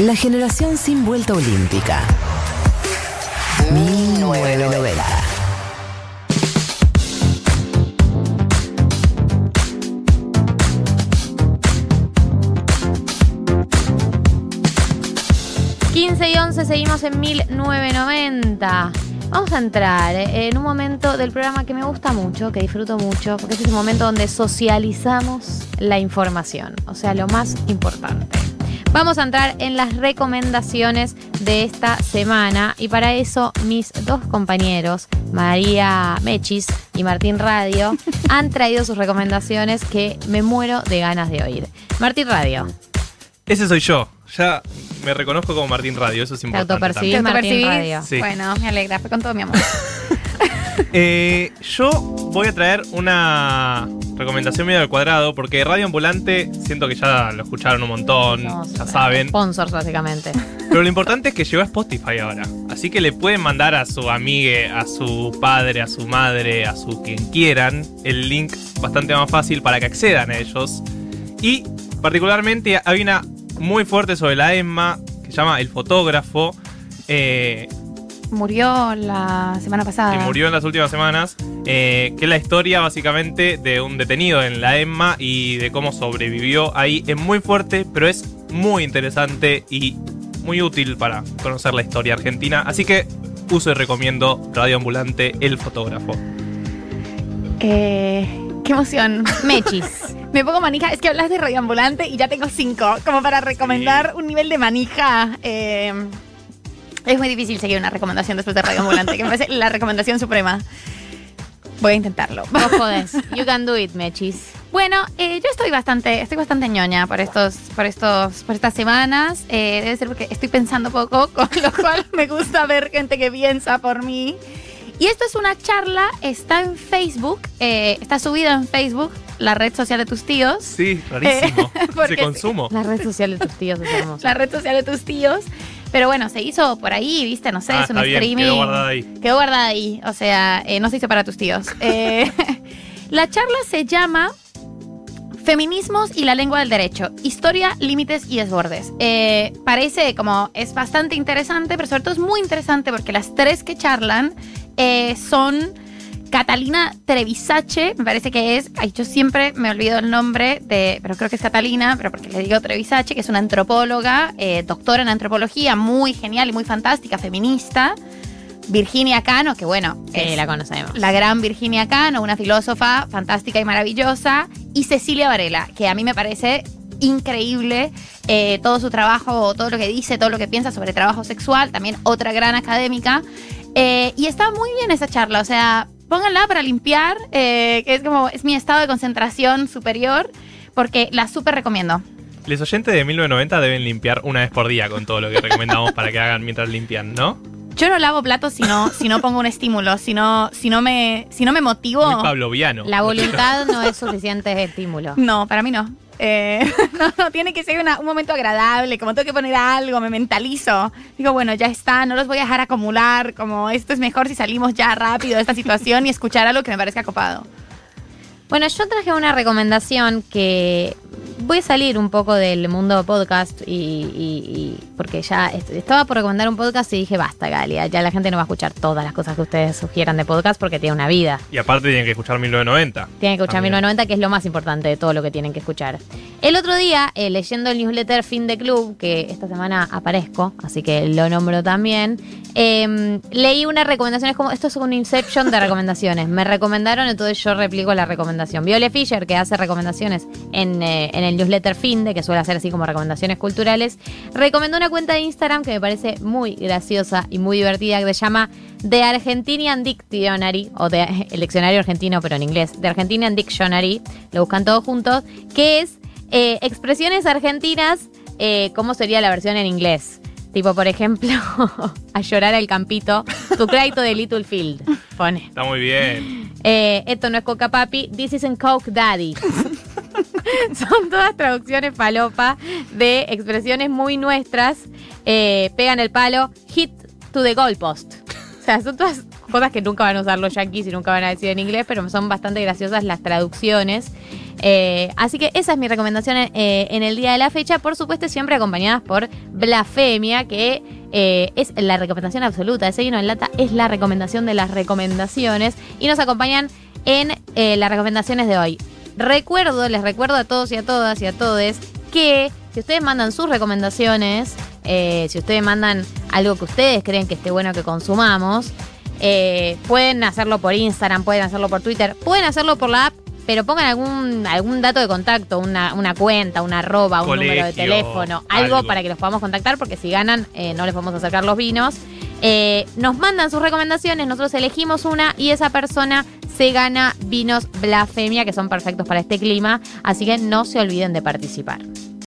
La generación sin vuelta olímpica. 1990. y 11 seguimos en 1990. Vamos a entrar eh, en un momento del programa que me gusta mucho, que disfruto mucho, porque es ese momento donde socializamos la información, o sea, lo más importante. Vamos a entrar en las recomendaciones de esta semana y para eso mis dos compañeros, María Mechis y Martín Radio, han traído sus recomendaciones que me muero de ganas de oír. Martín Radio. Ese soy yo. Ya me reconozco como Martín Radio, eso es importante. autopercibís también. Martín Radio. Sí. Bueno, me alegra, fue con todo mi amor. Eh, yo voy a traer una recomendación medio al cuadrado, porque Radio Ambulante siento que ya lo escucharon un montón, ya saben. Sponsors, básicamente. Pero lo importante es que llegó a Spotify ahora. Así que le pueden mandar a su amigue, a su padre, a su madre, a su quien quieran, el link bastante más fácil para que accedan a ellos. Y particularmente hay una muy fuerte sobre la ESMA que se llama El Fotógrafo. eh, Murió la semana pasada. que murió en las últimas semanas, eh, que es la historia básicamente de un detenido en la EMMA y de cómo sobrevivió ahí. Es muy fuerte, pero es muy interesante y muy útil para conocer la historia argentina. Así que uso y recomiendo Radio Ambulante, el fotógrafo. Eh, qué emoción. Mechis. Me pongo manija. Es que hablas de radioambulante y ya tengo cinco. Como para recomendar un nivel de manija. eh, es muy difícil seguir una recomendación después de radioambulante, que me parece la recomendación suprema. Voy a intentarlo. Vos podés. You can do it, Mechis. Bueno, eh, yo estoy bastante, estoy bastante ñoña por estos, por estos, por estas semanas. Eh, debe ser porque estoy pensando poco, con lo cual me gusta ver gente que piensa por mí. Y esto es una charla, está en Facebook, eh, está subida en Facebook, la red social de tus tíos. Sí, rarísimo. porque- Se consumo. La red social de tus tíos es hermosa. La red social de tus tíos. Pero bueno, se hizo por ahí, viste, no sé, Ah, es un está bien, streaming. quedó guardada ahí. Quedó guardada ahí. O sea, eh, no se hizo para tus tíos. Eh, la charla se llama Feminismos y la lengua del derecho. Historia, límites y desbordes. Eh, parece como es bastante interesante, pero sobre todo es muy interesante porque las tres que charlan son Catalina Trevisache, me parece que es, ay, yo siempre me olvido el nombre de, pero creo que es Catalina, pero porque le digo Trevisache, que es una antropóloga, eh, doctora en antropología, muy genial y muy fantástica, feminista. Virginia Cano, que bueno, Sí, es la conocemos. la gran Virginia Cano, una filósofa fantástica y maravillosa, y Cecilia Varela, que a mí me parece increíble eh, todo su trabajo, todo lo que dice, todo lo que piensa sobre trabajo sexual, también otra gran académica. Eh, y está muy bien esa charla, o sea, pónganla para limpiar, eh, es como, es mi estado de concentración superior, porque la súper recomiendo. Los oyentes de 1990 deben limpiar una vez por día con todo lo que recomendamos para que hagan mientras limpian, ¿no? Yo no lavo platos si no, si no pongo un estímulo, si no, si no me, si no me motivo. Muy pavloviano. La voluntad no es suficiente estímulo. No, para mí no. Eh, no, no, tiene que ser una- un momento agradable, como tengo que poner algo, me mentalizo. Digo, bueno, ya está, no los voy a dejar acumular, como esto es mejor si salimos ya rápido de esta situación y escuchar algo que me parezca copado. Bueno, yo traje una recomendación que a salir un poco del mundo podcast y, y- y- porque ya est- estaba por recomendar un podcast y dije, basta, Galia, ya la gente no va a escuchar todas las cosas que ustedes sugieran de podcast porque tiene una vida. Y aparte tienen que escuchar 1990. Tienen que escuchar También. 1990, que es lo más importante de todo lo que tienen que escuchar. El otro día, eh, leyendo el newsletter Fin de Club, que esta semana aparezco, así que lo nombro también, eh, leí una recomendación, es como, esto es un Inception de recomendaciones. Me recomendaron, entonces yo replico la recomendación. Viole Fisher, que hace recomendaciones en, eh, en el newsletter Fin de, que suele hacer así como recomendaciones culturales, recomendó una cuenta de Instagram que me parece muy graciosa y muy divertida, que se llama The Argentinian Dictionary, o de, el diccionario argentino, pero en inglés, The Argentinian Dictionary, lo buscan todos juntos, que es eh, expresiones argentinas, eh, ¿cómo sería la versión en inglés? Tipo, por ejemplo, a llorar al campito, tu crédito de Littlefield, pone. Está muy bien. Eh, esto no es Coca Papi, this isn't Coke Daddy. Son todas traducciones falopa de expresiones muy nuestras. Eh, pegan el palo, hit to the goalpost. O sea, son todas cosas que nunca van a usar los yankees y nunca van a decir en inglés, pero son bastante graciosas las traducciones. Eh, así que esa es mi recomendación eh, en el día de la fecha, por supuesto siempre acompañadas por Blasfemia, que es la recomendación absoluta. Ese vino en lata es la recomendación de las recomendaciones y nos acompañan en las recomendaciones de hoy. Recuerdo, les recuerdo a todos y a todas y a todes que si ustedes mandan sus recomendaciones, eh, si ustedes mandan algo que ustedes creen que esté bueno que consumamos, eh, pueden hacerlo por Instagram, pueden hacerlo por Twitter, pueden hacerlo por la app, pero pongan algún, algún dato de contacto, una, una cuenta, una arroba, un número de teléfono, algo, algo. para que los podamos contactar, porque si ganan eh, no les podemos acercar los vinos. Nos mandan sus recomendaciones, nosotros elegimos una y esa persona se gana vinos blasfemia que son perfectos para este clima, así que no se olviden de participar.